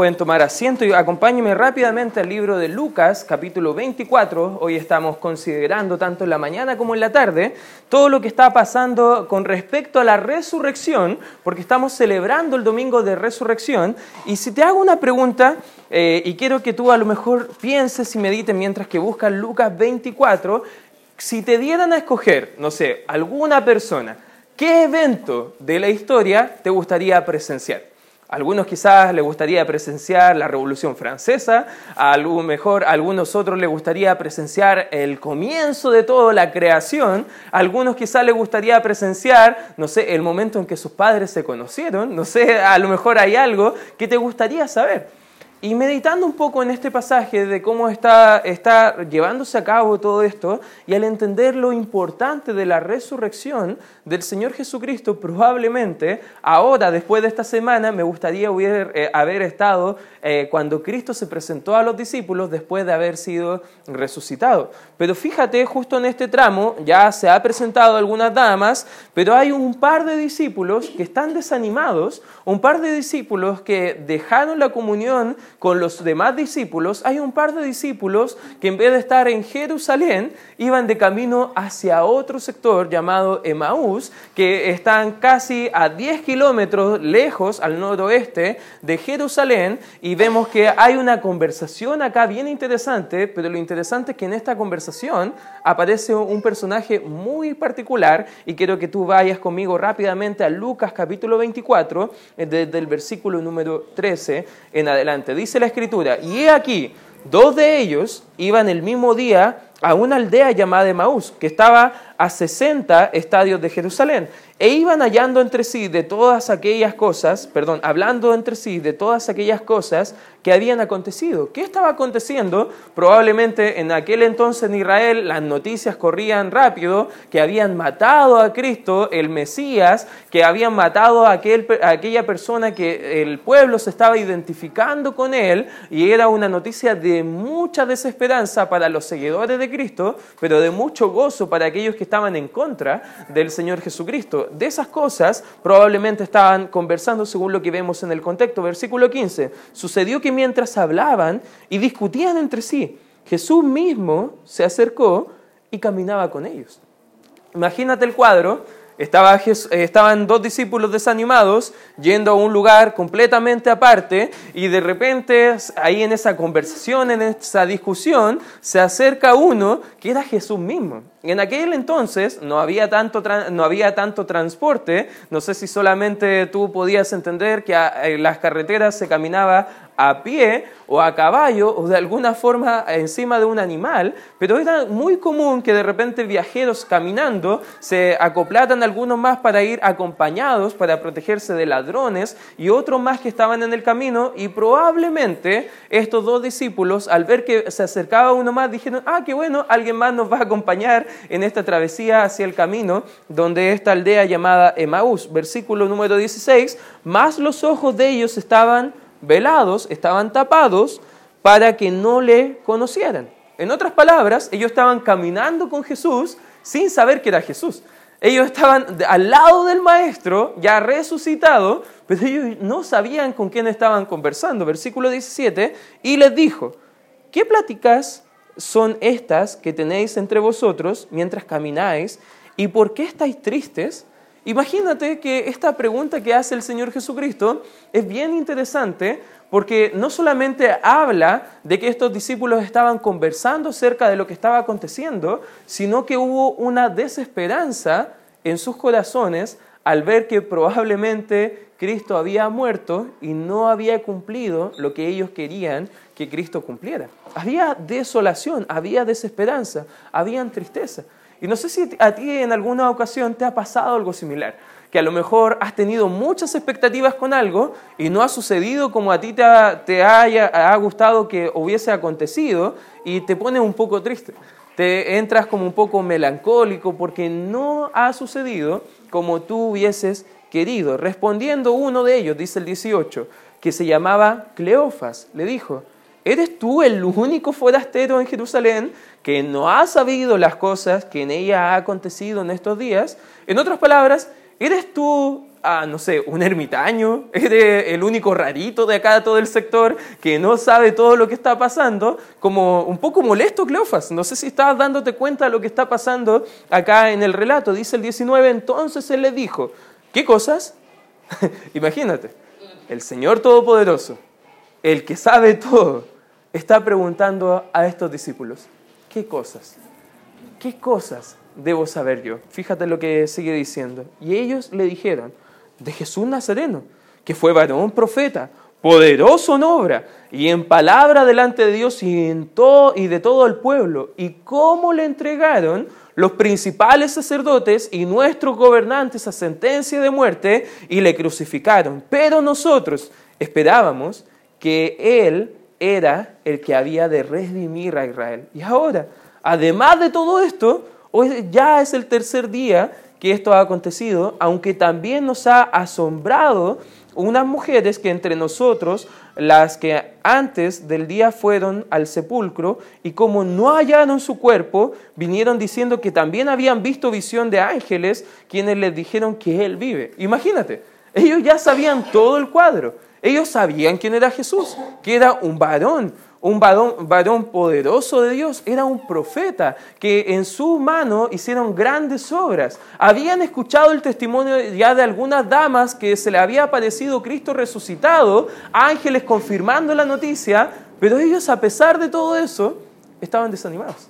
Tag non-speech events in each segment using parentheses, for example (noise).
pueden tomar asiento y acompáñenme rápidamente al libro de Lucas, capítulo 24. Hoy estamos considerando tanto en la mañana como en la tarde todo lo que está pasando con respecto a la resurrección, porque estamos celebrando el domingo de resurrección. Y si te hago una pregunta, eh, y quiero que tú a lo mejor pienses y medites mientras que buscas Lucas 24, si te dieran a escoger, no sé, alguna persona, ¿qué evento de la historia te gustaría presenciar? Algunos quizás les gustaría presenciar la Revolución Francesa, a mejor algunos otros les gustaría presenciar el comienzo de toda la creación, algunos quizás les gustaría presenciar, no sé, el momento en que sus padres se conocieron, no sé, a lo mejor hay algo que te gustaría saber. Y meditando un poco en este pasaje de cómo está, está, llevándose a cabo todo esto, y al entender lo importante de la resurrección del Señor Jesucristo, probablemente ahora, después de esta semana, me gustaría eh, haber estado eh, cuando Cristo se presentó a los discípulos después de haber sido resucitado. Pero fíjate, justo en este tramo, ya se ha presentado algunas damas, pero hay un par de discípulos que están desanimados, un par de discípulos que dejaron la comunión con los demás discípulos, hay un par de discípulos que en vez de estar en Jerusalén, iban de camino hacia otro sector llamado Emaús, que están casi a 10 kilómetros lejos al noroeste de Jerusalén, y vemos que hay una conversación acá bien interesante, pero lo interesante es que en esta conversación aparece un personaje muy particular, y quiero que tú vayas conmigo rápidamente a Lucas capítulo 24, eh, desde el versículo número 13 en adelante. Dice la escritura, y he aquí, dos de ellos iban el mismo día a una aldea llamada Emaús, que estaba a 60 estadios de Jerusalén, e iban hallando entre sí de todas aquellas cosas, perdón, hablando entre sí de todas aquellas cosas que habían acontecido. ¿Qué estaba aconteciendo? Probablemente en aquel entonces en Israel las noticias corrían rápido, que habían matado a Cristo, el Mesías, que habían matado a, aquel, a aquella persona que el pueblo se estaba identificando con él, y era una noticia de mucha desesperanza para los seguidores de Cristo, pero de mucho gozo para aquellos que estaban en contra del Señor Jesucristo. De esas cosas probablemente estaban conversando según lo que vemos en el contexto. Versículo 15. Sucedió que mientras hablaban y discutían entre sí, Jesús mismo se acercó y caminaba con ellos. Imagínate el cuadro eh, estaban dos discípulos desanimados yendo a un lugar completamente aparte y de repente ahí en esa conversación, en esa discusión, se acerca uno que era Jesús mismo. En aquel entonces no había, tanto, no había tanto transporte, no sé si solamente tú podías entender que las carreteras se caminaba a pie o a caballo o de alguna forma encima de un animal, pero era muy común que de repente viajeros caminando se acoplatan algunos más para ir acompañados, para protegerse de ladrones y otros más que estaban en el camino y probablemente estos dos discípulos al ver que se acercaba uno más dijeron, ah, qué bueno, alguien más nos va a acompañar en esta travesía hacia el camino donde esta aldea llamada Emaús, versículo número 16, más los ojos de ellos estaban velados, estaban tapados para que no le conocieran. En otras palabras, ellos estaban caminando con Jesús sin saber que era Jesús. Ellos estaban al lado del maestro, ya resucitado, pero ellos no sabían con quién estaban conversando. Versículo 17, y les dijo, ¿qué pláticas son estas que tenéis entre vosotros mientras camináis? ¿Y por qué estáis tristes? Imagínate que esta pregunta que hace el Señor Jesucristo es bien interesante porque no solamente habla de que estos discípulos estaban conversando acerca de lo que estaba aconteciendo, sino que hubo una desesperanza en sus corazones al ver que probablemente Cristo había muerto y no había cumplido lo que ellos querían que Cristo cumpliera. Había desolación, había desesperanza, había tristeza. Y no sé si a ti en alguna ocasión te ha pasado algo similar, que a lo mejor has tenido muchas expectativas con algo y no ha sucedido como a ti te, haya gustado que hubiese acontecido y te pone un poco triste. Te entras como un poco melancólico porque no ha sucedido como tú hubieses querido. Respondiendo uno de ellos, dice el 18, que se llamaba Cleofas, le dijo, ¿eres tú el único forastero en Jerusalén que no ha sabido las cosas que en ella ha acontecido en estos días. En otras palabras, ¿eres tú ah, no sé, un ermitaño, eres el único rarito de acá todo el sector que no sabe todo lo que está pasando, como un poco molesto Cleofas. No sé si estás dándote cuenta de lo que está pasando acá en el relato. Dice el 19, entonces él le dijo, ¿qué cosas? (laughs) Imagínate, el Señor Todopoderoso, el que sabe todo, está preguntando a estos discípulos, ¿qué cosas? ¿Qué cosas debo saber yo? Fíjate lo que sigue diciendo. Y ellos le dijeron, de Jesús Nazareno, que fue varón profeta, poderoso en obra y en palabra delante de Dios y, en todo, y de todo el pueblo, y cómo le entregaron los principales sacerdotes y nuestros gobernantes a sentencia de muerte y le crucificaron. Pero nosotros esperábamos que Él era el que había de redimir a Israel. Y ahora, además de todo esto, hoy ya es el tercer día que esto ha acontecido, aunque también nos ha asombrado unas mujeres que entre nosotros, las que antes del día fueron al sepulcro y como no hallaron su cuerpo, vinieron diciendo que también habían visto visión de ángeles quienes les dijeron que Él vive. Imagínate, ellos ya sabían todo el cuadro, ellos sabían quién era Jesús, que era un varón, un varón, poderoso de Dios, era un profeta que en su mano hicieron grandes obras. Habían escuchado el testimonio ya de algunas damas que se le había aparecido Cristo resucitado, ángeles confirmando la noticia, pero ellos a pesar de todo eso estaban desanimados.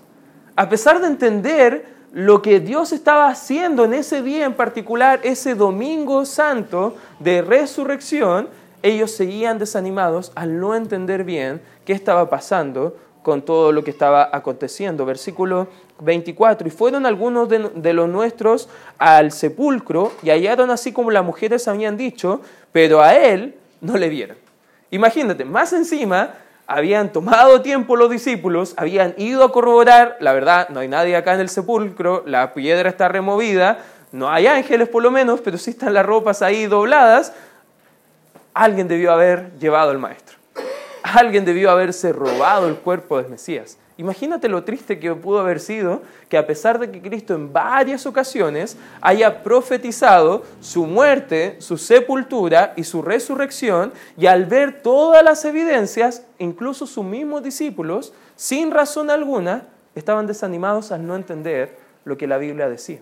A pesar de entender lo que Dios estaba haciendo en ese día en particular, ese domingo santo de resurrección, ellos seguían desanimados al no entender bien qué estaba pasando con todo lo que estaba aconteciendo. Versículo 24. Y fueron algunos de, los nuestros al sepulcro y hallaron así como las mujeres habían dicho, pero a él no le vieron. Imagínate, más encima habían tomado tiempo los discípulos, habían ido a corroborar, la verdad, no hay nadie acá en el sepulcro, la piedra está removida, no hay ángeles por lo menos, pero sí están las ropas ahí dobladas, alguien debió haber llevado al maestro. Alguien debió haberse robado el cuerpo del Mesías. Imagínate lo triste que pudo haber sido que a pesar de que Cristo en varias ocasiones haya profetizado su muerte, su sepultura y su resurrección, y al ver todas las evidencias, incluso sus mismos discípulos, sin razón alguna, estaban desanimados al no entender lo que la Biblia decía.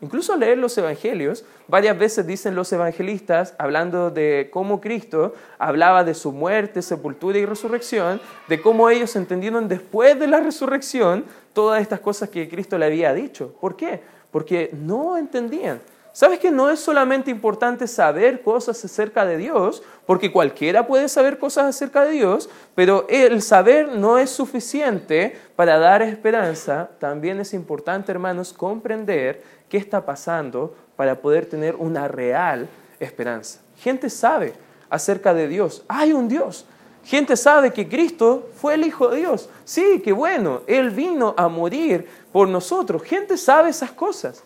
Incluso leer los evangelios, varias veces dicen los evangelistas, hablando de cómo Cristo hablaba de su muerte, sepultura y resurrección, de cómo ellos entendieron después de la resurrección todas estas cosas que Cristo le había dicho. ¿Por qué? Porque no entendían. ¿Sabes que no es solamente importante saber cosas acerca de Dios? Porque cualquiera puede saber cosas acerca de Dios, pero el saber no es suficiente para dar esperanza. También es importante, hermanos, comprender qué está pasando para poder tener una real esperanza. Gente sabe acerca de Dios. Hay un Dios. Gente sabe que Cristo fue el Hijo de Dios. Sí, qué bueno. Él vino a morir por nosotros. Gente sabe esas cosas.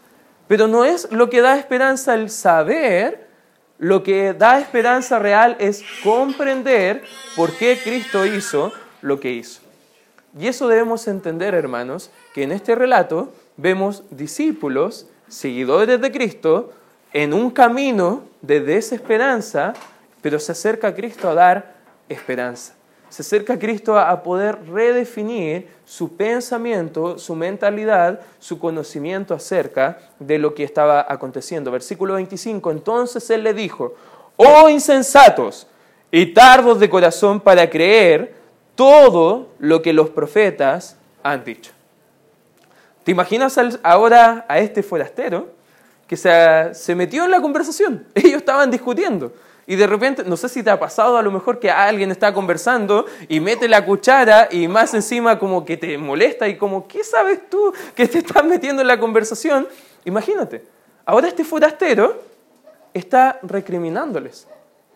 Pero no es lo que da esperanza el saber. Lo que da esperanza real es comprender por qué Cristo hizo lo que hizo. Y eso debemos entender, hermanos, que en este relato vemos discípulos seguidores de Cristo, en un camino de desesperanza, pero se acerca a Cristo a dar esperanza. Se acerca a Cristo a poder redefinir su pensamiento, su mentalidad, su conocimiento acerca de lo que estaba aconteciendo. Versículo 25, entonces Él le dijo, oh insensatos y tardos de corazón para creer todo lo que los profetas han dicho. ¿Te imaginas ahora a este forastero que se, metió en la conversación? (laughs) Ellos estaban discutiendo. Y de repente, no sé si te ha pasado a lo mejor que alguien está conversando y mete la cuchara y más encima como que te molesta y como, ¿qué sabes tú que te estás metiendo en la conversación? Imagínate, ahora este forastero está recriminándoles.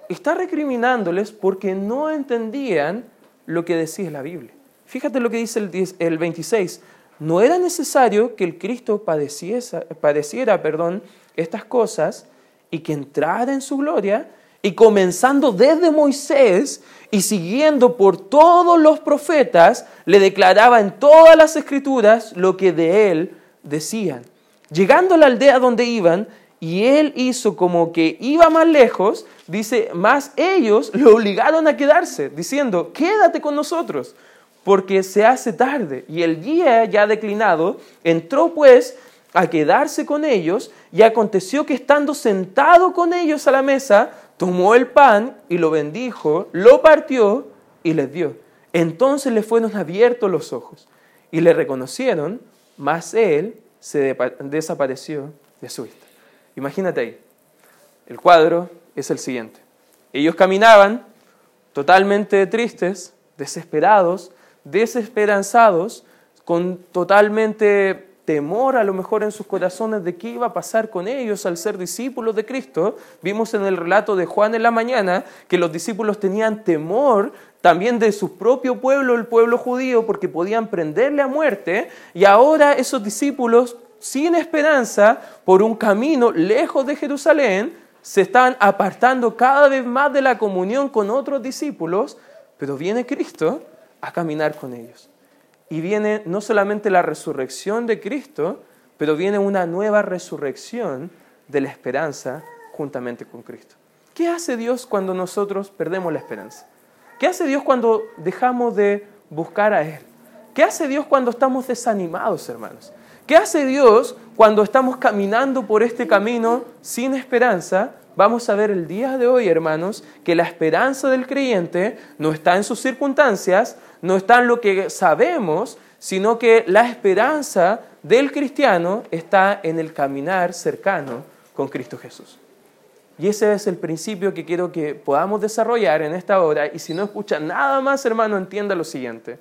Está recriminándoles porque no entendían lo que decía la Biblia. Fíjate lo que dice el, el 26 no era necesario que el Cristo padeciera perdón, estas cosas y que entrara en su gloria, y comenzando desde Moisés y siguiendo por todos los profetas, le declaraba en todas las escrituras lo que de él decían. Llegando a la aldea donde iban, y él hizo como que iba más lejos, dice, más ellos lo obligaron a quedarse, diciendo, quédate con nosotros, porque se hace tarde. Y el día ya declinado, entró pues a quedarse con ellos, y aconteció que estando sentado con ellos a la mesa, tomó el pan y lo bendijo, lo partió y les dio. Entonces le fueron abiertos los ojos y le reconocieron, mas él se desapareció de su vista. Imagínate ahí. El cuadro es el siguiente. Ellos caminaban totalmente tristes, desesperados, desesperanzados, con totalmente temor a lo mejor en sus corazones de qué iba a pasar con ellos al ser discípulos de Cristo. Vimos en el relato de Juan en la mañana que los discípulos tenían temor también de su propio pueblo, el pueblo judío, porque podían prenderle a muerte. Y ahora esos discípulos sin esperanza, por un camino lejos de Jerusalén, se están apartando cada vez más de la comunión con otros discípulos, pero viene Cristo a caminar con ellos. Y viene no solamente la resurrección de Cristo, pero viene una nueva resurrección de la esperanza juntamente con Cristo. ¿Qué hace Dios cuando nosotros perdemos la esperanza? ¿Qué hace Dios cuando dejamos de buscar a Él? ¿Qué hace Dios cuando estamos desanimados, hermanos? ¿Qué hace Dios cuando estamos caminando por este camino sin esperanza? Vamos a ver el día de hoy, hermanos, que la esperanza del creyente no está en sus circunstancias, no está en lo que sabemos, sino que la esperanza del cristiano está en el caminar cercano con Cristo Jesús. Y ese es el principio que quiero que podamos desarrollar en esta hora. Y si no escucha nada más, hermano, entienda lo siguiente.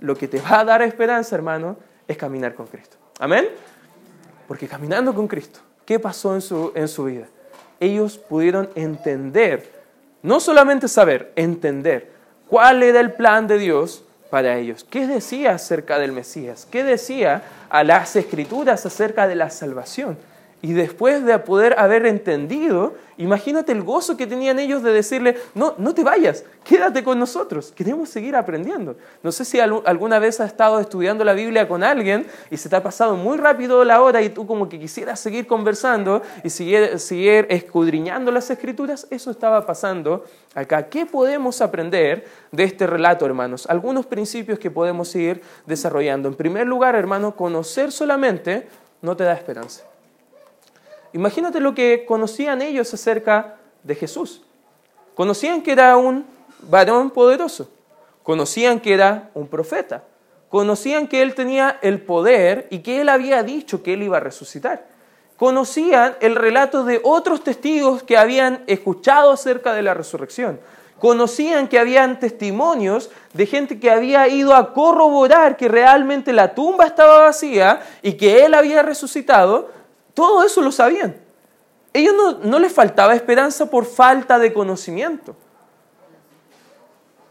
Lo que te va a dar esperanza, hermano, es caminar con Cristo. Amén. Porque caminando con Cristo, ¿qué pasó en su, en su vida? Ellos pudieron entender, no solamente saber, entender cuál era el plan de Dios para ellos. ¿Qué decía acerca del Mesías? ¿Qué decía a las escrituras acerca de la salvación? Y después de poder haber entendido, imagínate el gozo que tenían ellos de decirle, no, no te vayas, quédate con nosotros, queremos seguir aprendiendo. No sé si alguna vez has estado estudiando la Biblia con alguien y se te ha pasado muy rápido la hora y tú como que quisieras seguir conversando y seguir, escudriñando las escrituras, eso estaba pasando acá. ¿Qué podemos aprender de este relato, hermanos? Algunos principios que podemos ir desarrollando. En primer lugar, hermano, conocer solamente no te da esperanza. Imagínate lo que conocían ellos acerca de Jesús. Conocían que era un varón poderoso, conocían que era un profeta, conocían que él tenía el poder y que él había dicho que él iba a resucitar. Conocían el relato de otros testigos que habían escuchado acerca de la resurrección. Conocían que habían testimonios de gente que había ido a corroborar que realmente la tumba estaba vacía y que él había resucitado, todo eso lo sabían. Ellos no, no les faltaba esperanza por falta de conocimiento.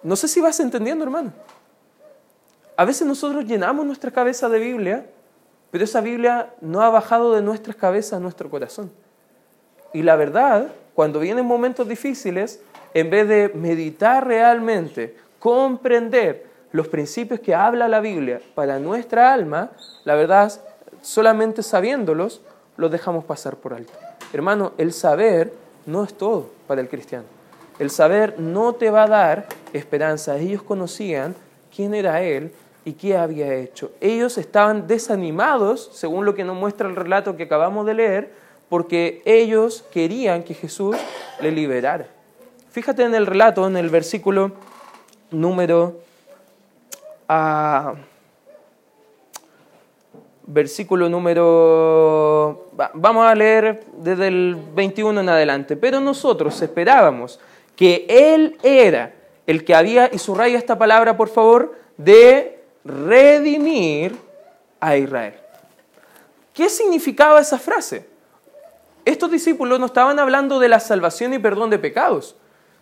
No sé si vas entendiendo, hermano. A veces nosotros llenamos nuestra cabeza de Biblia, pero esa Biblia no ha bajado de nuestras cabezas a nuestro corazón. Y la verdad, cuando vienen momentos difíciles, en vez de meditar realmente, comprender los principios que habla la Biblia para nuestra alma, la verdad, solamente sabiéndolos, lo dejamos pasar por alto. Hermano, el saber no es todo para el cristiano. El saber no te va a dar esperanza. Ellos conocían quién era Él y qué había hecho. Ellos estaban desanimados, según lo que nos muestra el relato que acabamos de leer, porque ellos querían que Jesús le liberara. Fíjate en el relato, en el versículo número... Ah, versículo número... Vamos a leer desde el 21 en adelante. Pero nosotros esperábamos que Él era el que había, y subraya esta palabra por favor, de redimir a Israel. ¿Qué significaba esa frase? Estos discípulos no estaban hablando de la salvación y perdón de pecados,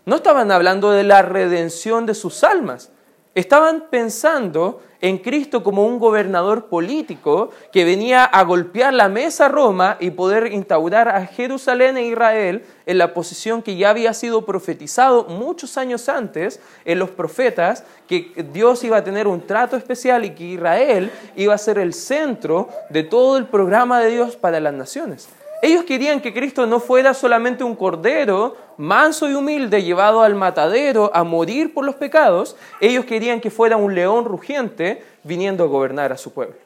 no estaban hablando de la redención de sus almas, estaban pensando en Cristo como un gobernador político que venía a golpear la mesa Roma y poder instaurar a Jerusalén e Israel en la posición que ya había sido profetizado muchos años antes en los profetas, que Dios iba a tener un trato especial y que Israel iba a ser el centro de todo el programa de Dios para las naciones. Ellos querían que Cristo no fuera solamente un cordero manso y humilde llevado al matadero a morir por los pecados, ellos querían que fuera un león rugiente viniendo a gobernar a su pueblo.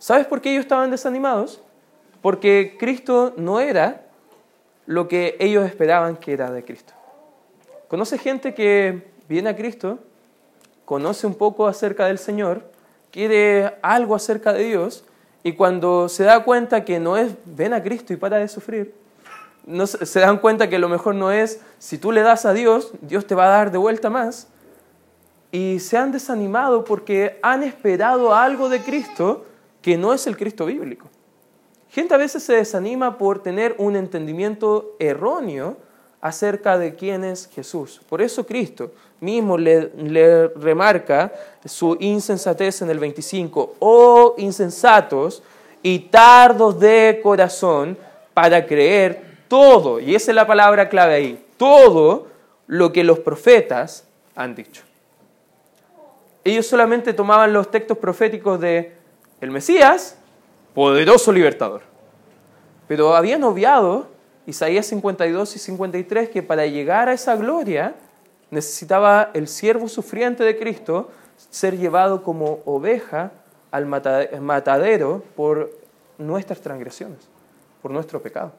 ¿Sabes por qué ellos estaban desanimados? Porque Cristo no era lo que ellos esperaban que era de Cristo. Conoce gente que viene a Cristo, conoce un poco acerca del Señor, quiere algo acerca de Dios, y cuando se da cuenta que no es ven a Cristo y para de sufrir, no, se dan cuenta que lo mejor no es si tú le das a Dios, Dios te va a dar de vuelta más. Y se han desanimado porque han esperado algo de Cristo que no es el Cristo bíblico. Gente a veces se desanima por tener un entendimiento erróneo acerca de quién es Jesús. Por eso Cristo mismo le, remarca su insensatez en el 25. Oh insensatos y tardos de corazón para creer todo, y esa es la palabra clave ahí, todo lo que los profetas han dicho. Ellos solamente tomaban los textos proféticos de el Mesías, poderoso libertador. Pero habían obviado Isaías 52 y 53 que para llegar a esa gloria necesitaba el siervo sufriente de Cristo ser llevado como oveja al matadero por nuestras transgresiones, por nuestro pecado.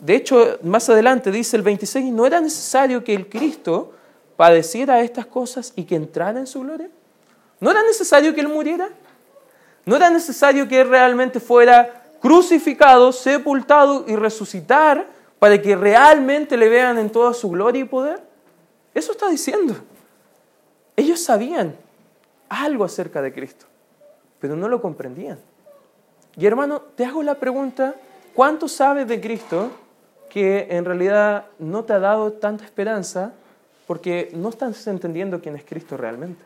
De hecho, más adelante dice el 26, ¿no era necesario que el Cristo padeciera estas cosas y que entrara en su gloria? ¿No era necesario que Él muriera? ¿No era necesario que Él realmente fuera crucificado, sepultado y resucitar para que realmente le vean en toda su gloria y poder? Eso está diciendo. Ellos sabían algo acerca de Cristo, pero no lo comprendían. Y hermano, te hago la pregunta, ¿cuánto sabes de Cristo que en realidad no te ha dado tanta esperanza porque no estás entendiendo quién es Cristo realmente?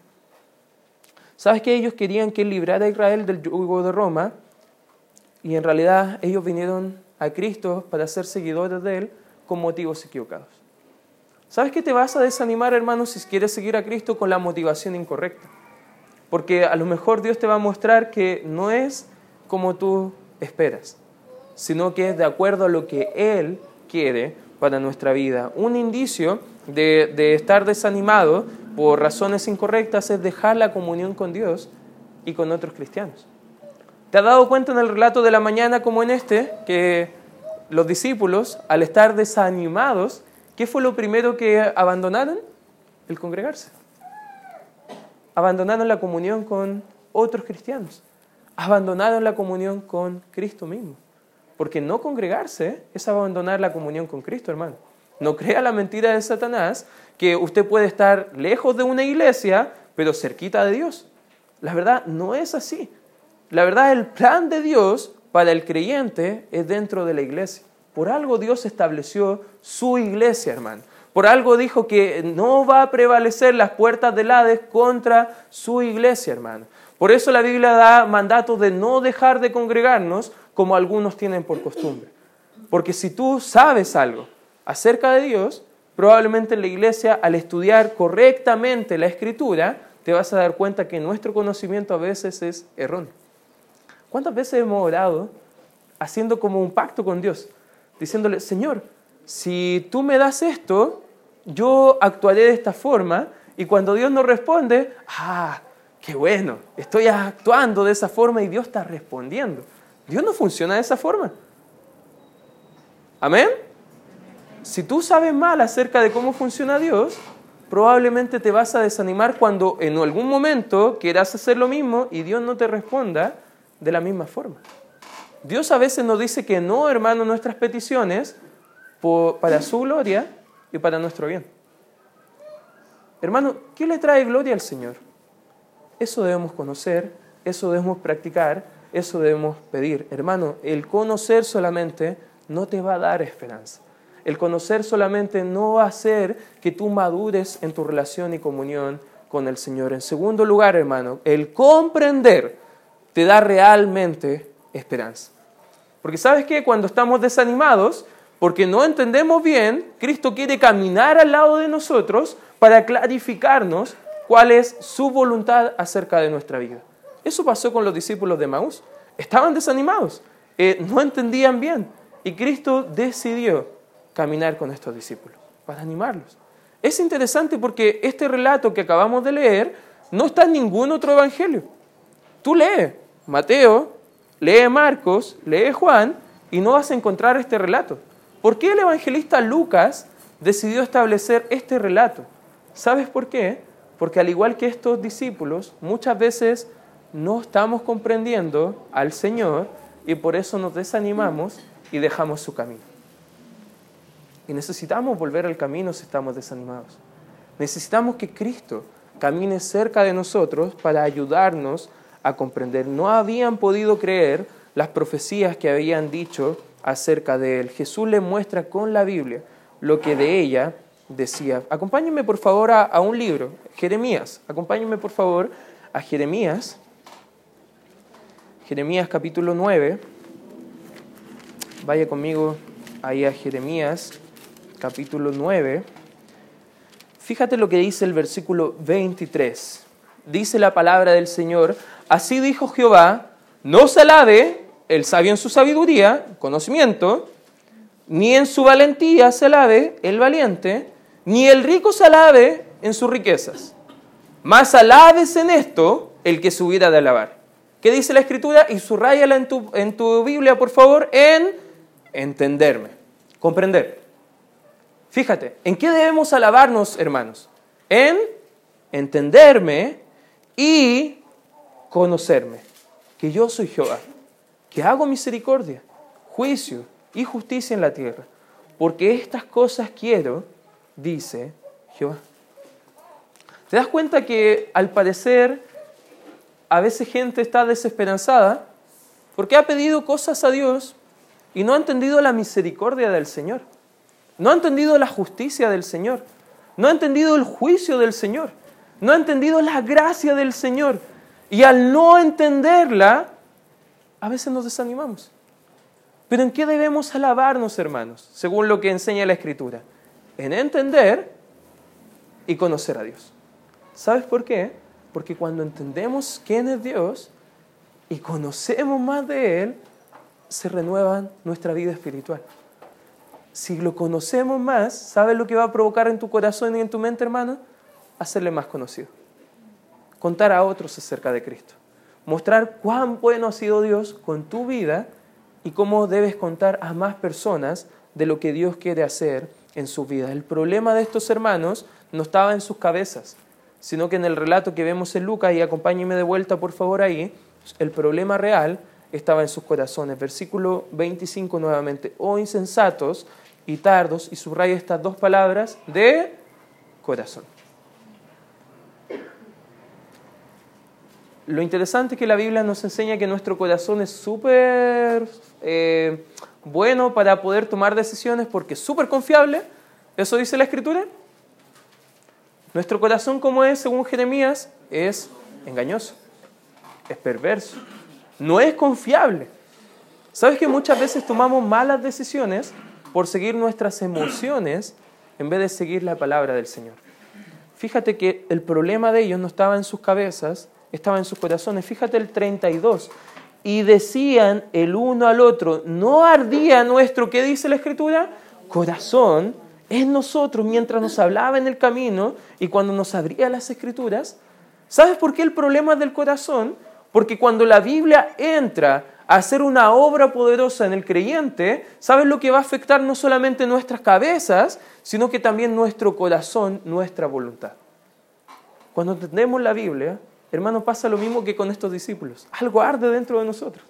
¿Sabes que ellos querían que librara a Israel del yugo de Roma? Y en realidad ellos vinieron a Cristo para ser seguidores de Él con motivos equivocados. ¿Sabes que te vas a desanimar, hermano, si quieres seguir a Cristo con la motivación incorrecta? Porque a lo mejor Dios te va a mostrar que no es como tú esperas, sino que es de acuerdo a lo que Él quiere para nuestra vida. Un indicio de, de estar desanimado por razones incorrectas es dejar la comunión con Dios y con otros cristianos. ¿Te has dado cuenta en el relato de la mañana como en este que los discípulos, al estar desanimados, ¿qué fue lo primero que abandonaron? El congregarse. Abandonaron la comunión con otros cristianos. Abandonaron la comunión con Cristo mismo. Porque no congregarse es abandonar la comunión con Cristo, hermano. No crea la mentira de Satanás que usted puede estar lejos de una iglesia, pero cerquita de Dios. La verdad no es así. La verdad, el plan de Dios para el creyente es dentro de la iglesia. Por algo Dios estableció su iglesia, hermano. Por algo dijo que no va a prevalecer las puertas del Hades contra su iglesia, hermano. Por eso la Biblia da mandato de no dejar de congregarnos como algunos tienen por costumbre. Porque si tú sabes algo acerca de Dios, probablemente en la iglesia, al estudiar correctamente la escritura, te vas a dar cuenta que nuestro conocimiento a veces es erróneo. ¿Cuántas veces hemos orado haciendo como un pacto con Dios? Diciéndole, Señor, si tú me das esto, yo actuaré de esta forma y cuando Dios nos responde, ah, qué bueno, estoy actuando de esa forma y Dios está respondiendo. Dios no funciona de esa forma. Amén. Si tú sabes mal acerca de cómo funciona Dios, probablemente te vas a desanimar cuando en algún momento quieras hacer lo mismo y Dios no te responda de la misma forma. Dios a veces nos dice que no, hermano, nuestras peticiones para su gloria y para nuestro bien. Hermano, ¿qué le trae gloria al Señor? Eso debemos conocer, eso debemos practicar, eso debemos pedir. Hermano, el conocer solamente no te va a dar esperanza. El conocer solamente no va a hacer que tú madures en tu relación y comunión con el Señor. En segundo lugar, hermano, el comprender te da realmente esperanza. Porque sabes que cuando estamos desanimados, porque no entendemos bien, Cristo quiere caminar al lado de nosotros para clarificarnos cuál es su voluntad acerca de nuestra vida. Eso pasó con los discípulos de Maús. Estaban desanimados. eh, no entendían bien. Y Cristo decidió caminar con estos discípulos para animarlos. Es interesante porque este relato que acabamos de leer no está en ningún otro evangelio. Tú lees Mateo, lee Marcos, lee Juan y no vas a encontrar este relato. ¿Por qué el evangelista Lucas decidió establecer este relato? ¿Sabes por qué? Porque al igual que estos discípulos, muchas veces no estamos comprendiendo al Señor y por eso nos desanimamos y dejamos su camino. Y necesitamos volver al camino si estamos desanimados. Necesitamos que Cristo camine cerca de nosotros para ayudarnos a comprender. No habían podido creer las profecías que habían dicho acerca de él. Jesús le muestra con la Biblia lo que de ella decía. Acompáñenme por favor a, un libro, Jeremías. Acompáñenme por favor a Jeremías. Jeremías capítulo 9. Vaya conmigo ahí a Jeremías capítulo 9. Fíjate lo que dice el versículo 23. Dice la palabra del Señor, así dijo Jehová, no se alabe el sabio en su sabiduría, conocimiento, ni en su valentía se alabe el valiente, ni el rico se alabe en sus riquezas. Más alabes en esto el que subiera de alabar. ¿Qué dice la escritura? Y subrayala en tu, en tu Biblia, por favor, en entenderme, comprender. Fíjate, ¿en qué debemos alabarnos, hermanos? En entenderme y conocerme, que yo soy Jehová, que hago misericordia, juicio y justicia en la tierra, porque estas cosas quiero, dice Jehová. ¿Te das cuenta que al parecer a veces gente está desesperanzada porque ha pedido cosas a Dios y no ha entendido la misericordia del Señor? No ha entendido la justicia del Señor. No ha entendido el juicio del Señor. No ha entendido la gracia del Señor. Y al no entenderla, a veces nos desanimamos. Pero ¿en qué debemos alabarnos, hermanos? Según lo que enseña la Escritura. En entender y conocer a Dios. ¿Sabes por qué? Porque cuando entendemos quién es Dios y conocemos más de Él, se renueva nuestra vida espiritual si lo conocemos más, ¿sabes lo que va a provocar en tu corazón y en tu mente, hermano? Hacerle más conocido. Contar a otros acerca de Cristo. Mostrar cuán bueno ha sido Dios con tu vida y cómo debes contar a más personas de lo que Dios quiere hacer en su vida. El problema de estos hermanos no estaba en sus cabezas, sino que en el relato que vemos en Lucas, y acompáñeme de vuelta por favor ahí, el problema real estaba en sus corazones. Versículo 25 nuevamente, oh insensatos, y tardos, y subraya estas dos palabras de corazón. Lo interesante es que la Biblia nos enseña que nuestro corazón es súper eh, bueno para poder tomar decisiones porque es súper confiable. ¿Eso dice la Escritura? Nuestro corazón, como es, según Jeremías, es engañoso, es perverso, no es confiable. ¿Sabes que muchas veces tomamos malas decisiones por seguir nuestras emociones en vez de seguir la palabra del Señor. Fíjate que el problema de ellos no estaba en sus cabezas, estaba en sus corazones. Fíjate el 32. Y decían el uno al otro, ¿no ardía nuestro, qué dice la escritura? Corazón en nosotros mientras nos hablaba en el camino y cuando nos abría las escrituras. ¿Sabes por qué el problema del corazón? Porque cuando la Biblia entra hacer una obra poderosa en el creyente, ¿sabes lo que va a afectar no solamente nuestras cabezas, sino que también nuestro corazón, nuestra voluntad? Cuando entendemos la Biblia, hermano, pasa lo mismo que con estos discípulos. Algo arde dentro de nosotros.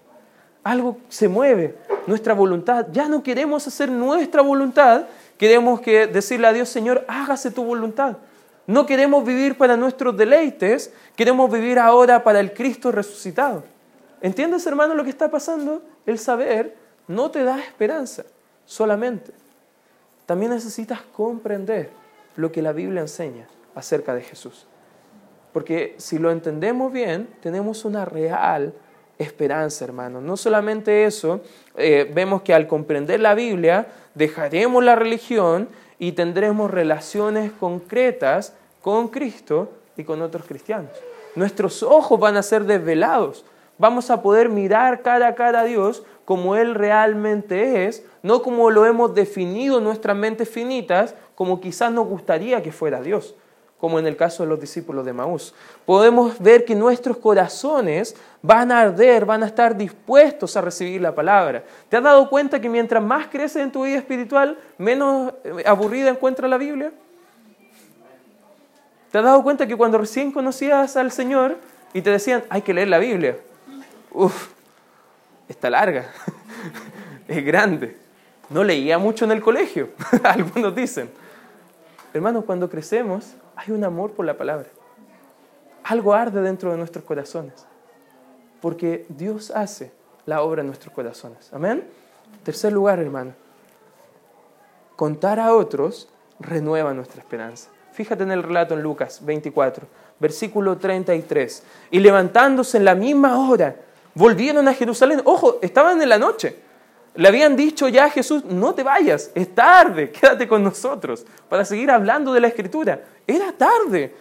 Algo se mueve, nuestra voluntad. Ya no queremos hacer nuestra voluntad, queremos que decirle a Dios, Señor, hágase tu voluntad. No queremos vivir para nuestros deleites, queremos vivir ahora para el Cristo resucitado. ¿Entiendes, hermano, lo que está pasando? El saber no te da esperanza solamente. También necesitas comprender lo que la Biblia enseña acerca de Jesús. Porque si lo entendemos bien, tenemos una real esperanza, hermano. No solamente eso, eh, vemos que al comprender la Biblia, dejaremos la religión y tendremos relaciones concretas con Cristo y con otros cristianos. Nuestros ojos van a ser desvelados vamos a poder mirar cara a cara a Dios como Él realmente es, no como lo hemos definido en nuestras mentes finitas, como quizás nos gustaría que fuera Dios, como en el caso de los discípulos de Maús. Podemos ver que nuestros corazones van a arder, van a estar dispuestos a recibir la palabra. ¿Te has dado cuenta que mientras más creces en tu vida espiritual, menos eh, aburrida encuentras la Biblia? ¿Te has dado cuenta que cuando recién conocías al Señor y te decían, hay que leer la Biblia? Uf, está larga, (laughs) es grande. No leía mucho en el colegio, (laughs) algunos dicen. Hermanos, cuando crecemos hay un amor por la palabra. Algo arde dentro de nuestros corazones. Porque Dios hace la obra en nuestros corazones. Amén. Tercer lugar, hermano. Contar a otros renueva nuestra esperanza. Fíjate en el relato en Lucas 24, versículo 33. Y levantándose en la misma hora, volvieron a Jerusalén. Ojo, estaban en la noche. Le habían dicho ya a Jesús, no te vayas, es tarde, (laughs) quédate con nosotros para seguir hablando de la escritura. Era tarde,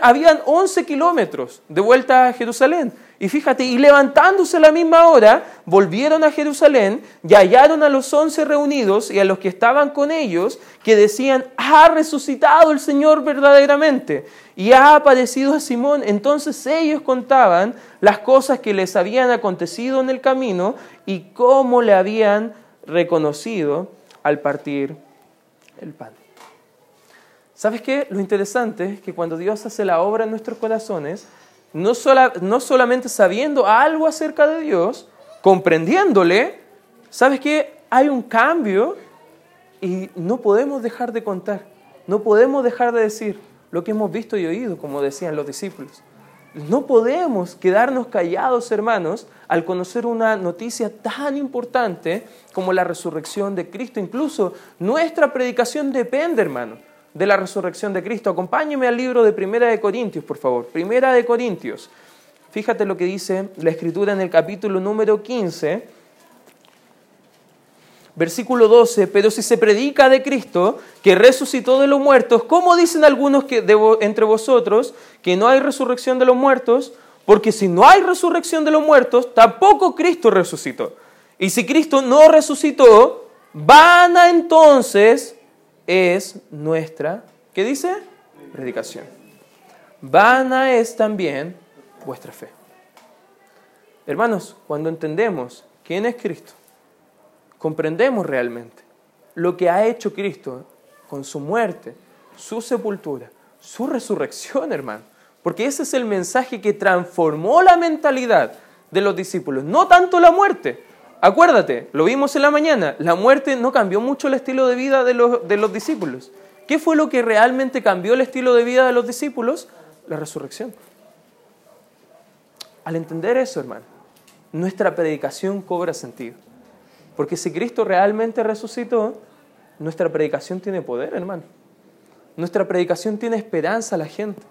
Habían 11 kilómetros de vuelta a Jerusalén. Y fíjate, y levantándose a la misma hora, volvieron a Jerusalén y hallaron a los once reunidos y a los que estaban con ellos, que decían, ha resucitado el Señor verdaderamente y ha aparecido a Simón. Entonces ellos contaban las cosas que les habían acontecido en el camino y cómo le habían reconocido al partir el pan. ¿Sabes qué? Lo interesante es que cuando Dios hace la obra en nuestros corazones, no, no solamente sabiendo algo acerca de Dios, comprendiéndole, ¿sabes qué? Hay un cambio y no podemos dejar de contar, no podemos dejar de decir lo que hemos visto y oído, como decían los discípulos. No podemos quedarnos callados, hermanos, al conocer una noticia tan importante como la resurrección de Cristo. Incluso nuestra predicación depende, hermano, de la resurrección de Cristo. Acompáñeme al libro de Primera de Corintios, por favor. Primera de Corintios. Fíjate lo que dice la escritura en el capítulo número 15, versículo 12. Pero si se predica de Cristo, que resucitó de los muertos, ¿cómo dicen algunos que entre vosotros que no hay resurrección de los muertos? Porque si no hay resurrección de los muertos, tampoco Cristo resucitó. Y si Cristo no resucitó, vana entonces es nuestra, ¿qué dice? Predicación. Vana es también vuestra fe. Hermanos, cuando entendemos quién es Cristo, comprendemos realmente lo que ha hecho Cristo con su muerte, su sepultura, su resurrección, hermano. Porque ese es el mensaje que transformó la mentalidad de los discípulos. No tanto la muerte, Acuérdate, lo vimos en la mañana, la muerte no cambió mucho el estilo de vida de los, de los discípulos. ¿Qué fue lo que realmente cambió el estilo de vida de los discípulos? La resurrección. Al entender eso, hermano, nuestra predicación cobra sentido. Porque si Cristo realmente resucitó, nuestra predicación tiene poder, hermano. Nuestra predicación tiene esperanza a la gente.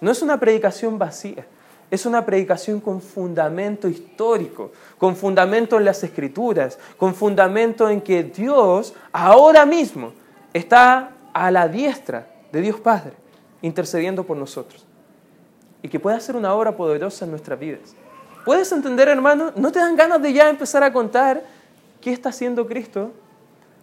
No es una predicación vacía. Es una predicación con fundamento histórico, con fundamento en las escrituras, con fundamento en que Dios ahora mismo está a la diestra de Dios Padre, intercediendo por nosotros. Y que puede hacer una obra poderosa en nuestras vidas. ¿Puedes entender, hermano? ¿No te dan ganas de ya empezar a contar qué está haciendo Cristo?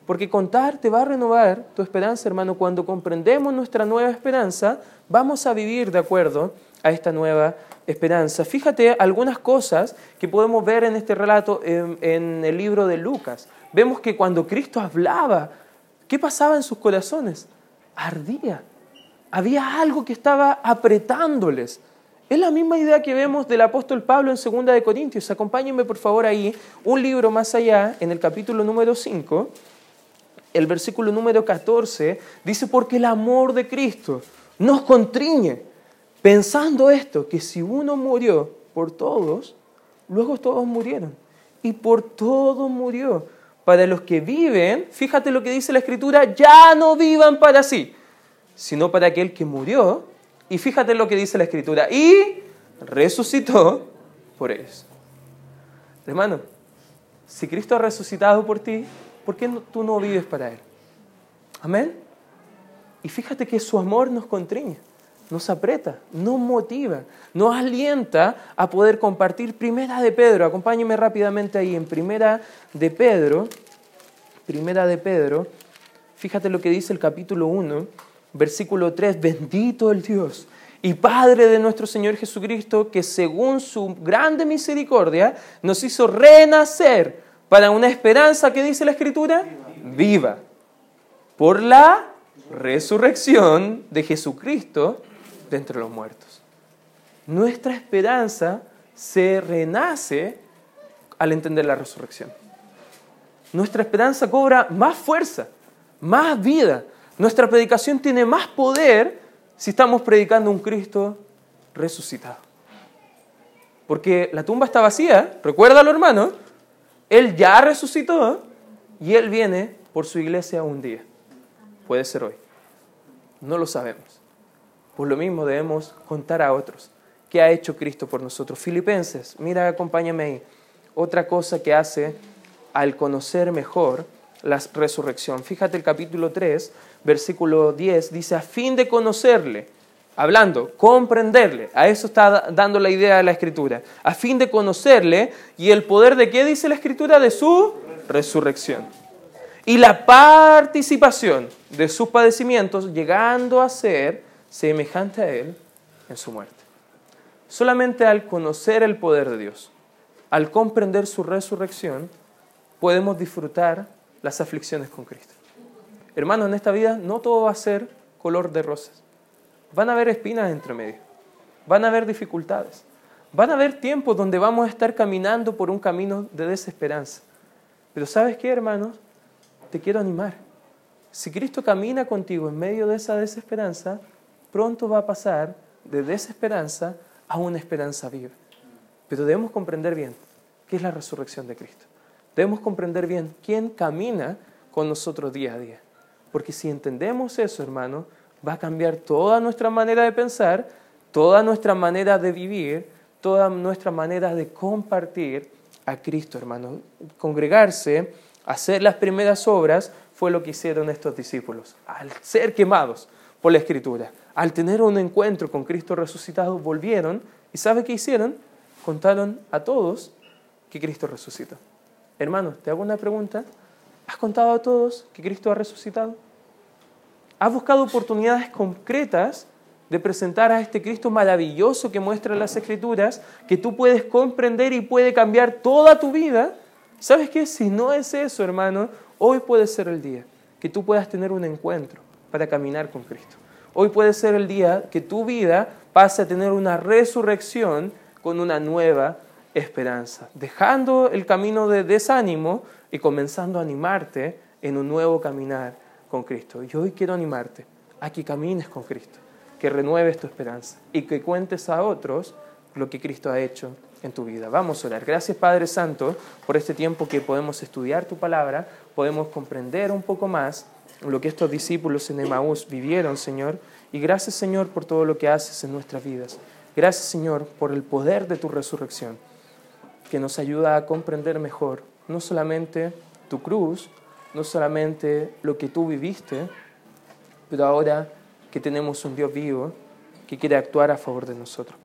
Porque contar te va a renovar tu esperanza, hermano. Cuando comprendemos nuestra nueva esperanza, vamos a vivir de acuerdo a esta nueva esperanza. Fíjate algunas cosas que podemos ver en este relato en, el libro de Lucas. Vemos que cuando Cristo hablaba, ¿qué pasaba en sus corazones? Ardía. Había algo que estaba apretándoles. Es la misma idea que vemos del apóstol Pablo en 2 de Corintios. Acompáñenme por favor ahí, un libro más allá, en el capítulo número 5, el versículo número 14, dice, porque el amor de Cristo nos contriñe Pensando esto, que si uno murió por todos, luego todos murieron. Y por todos murió. Para los que viven, fíjate lo que dice la Escritura, ya no vivan para sí, sino para aquel que murió. Y fíjate lo que dice la Escritura, y resucitó por ellos. Hermano, si Cristo ha resucitado por ti, ¿por qué tú no vives para Él? Amén. Y fíjate que su amor nos contriñe nos aprieta, nos motiva, nos alienta a poder compartir. Primera de Pedro, acompáñeme rápidamente ahí en Primera de Pedro, Primera de Pedro, fíjate lo que dice el capítulo 1, versículo 3, bendito el Dios y Padre de nuestro Señor Jesucristo, que según su grande misericordia nos hizo renacer para una esperanza que dice la Escritura, viva, por la resurrección de Jesucristo de entre los muertos. Nuestra esperanza se renace al entender la resurrección. Nuestra esperanza cobra más fuerza, más vida. Nuestra predicación tiene más poder si estamos predicando un Cristo resucitado. Porque la tumba está vacía, recuérdalo hermano, Él ya resucitó y Él viene por su iglesia un día. Puede ser hoy. No lo sabemos. Por lo mismo debemos contar a otros qué ha hecho Cristo por nosotros. Filipenses, mira, acompáñame ahí. Otra cosa que hace al conocer mejor la resurrección. Fíjate el capítulo 3, versículo 10, dice, a fin de conocerle, hablando, comprenderle, a eso está dando la idea de la escritura, a fin de conocerle y el poder de qué dice la escritura, de su resurrección. Y la participación de sus padecimientos, llegando a ser semejante a Él en su muerte. Solamente al conocer el poder de Dios, al comprender su resurrección, podemos disfrutar las aflicciones con Cristo. Hermanos, en esta vida no todo va a ser color de rosas. Van a haber espinas entre medio. Van a haber dificultades. Van a haber tiempos donde vamos a estar caminando por un camino de desesperanza. Pero ¿sabes qué, hermanos? Te quiero animar. Si Cristo camina contigo en medio de esa desesperanza, pronto va a pasar de desesperanza a una esperanza viva. Pero debemos comprender bien qué es la resurrección de Cristo. Debemos comprender bien quién camina con nosotros día a día. Porque si entendemos eso, hermano, va a cambiar toda nuestra manera de pensar, toda nuestra manera de vivir, toda nuestra manera de compartir a Cristo, hermano. Congregarse, hacer las primeras obras, fue lo que hicieron estos discípulos. Al ser quemados por la Escritura, al tener un encuentro con Cristo resucitado, volvieron y ¿sabe qué hicieron? Contaron a todos que Cristo resucitó. Hermanos, te hago una pregunta. ¿Has contado a todos que Cristo ha resucitado? ¿Has buscado oportunidades concretas de presentar a este Cristo maravilloso que muestra las Escrituras, que tú puedes comprender y puede cambiar toda tu vida? ¿Sabes qué? Si no es eso, hermano, hoy puede ser el día que tú puedas tener un encuentro para caminar con Cristo. Hoy puede ser el día que tu vida pase a tener una resurrección con una nueva esperanza, dejando el camino de desánimo y comenzando a animarte en un nuevo caminar con Cristo. Y hoy quiero animarte a que camines con Cristo, que renueves tu esperanza y que cuentes a otros lo que Cristo ha hecho en tu vida. Vamos a orar. Gracias Padre Santo por este tiempo que podemos estudiar tu palabra, podemos comprender un poco más lo que estos discípulos en Emaús vivieron, Señor. Y gracias Señor por todo lo que haces en nuestras vidas. Gracias Señor por el poder de tu resurrección que nos ayuda a comprender mejor no solamente tu cruz, no solamente lo que tú viviste, pero ahora que tenemos un Dios vivo que quiere actuar a favor de nosotros.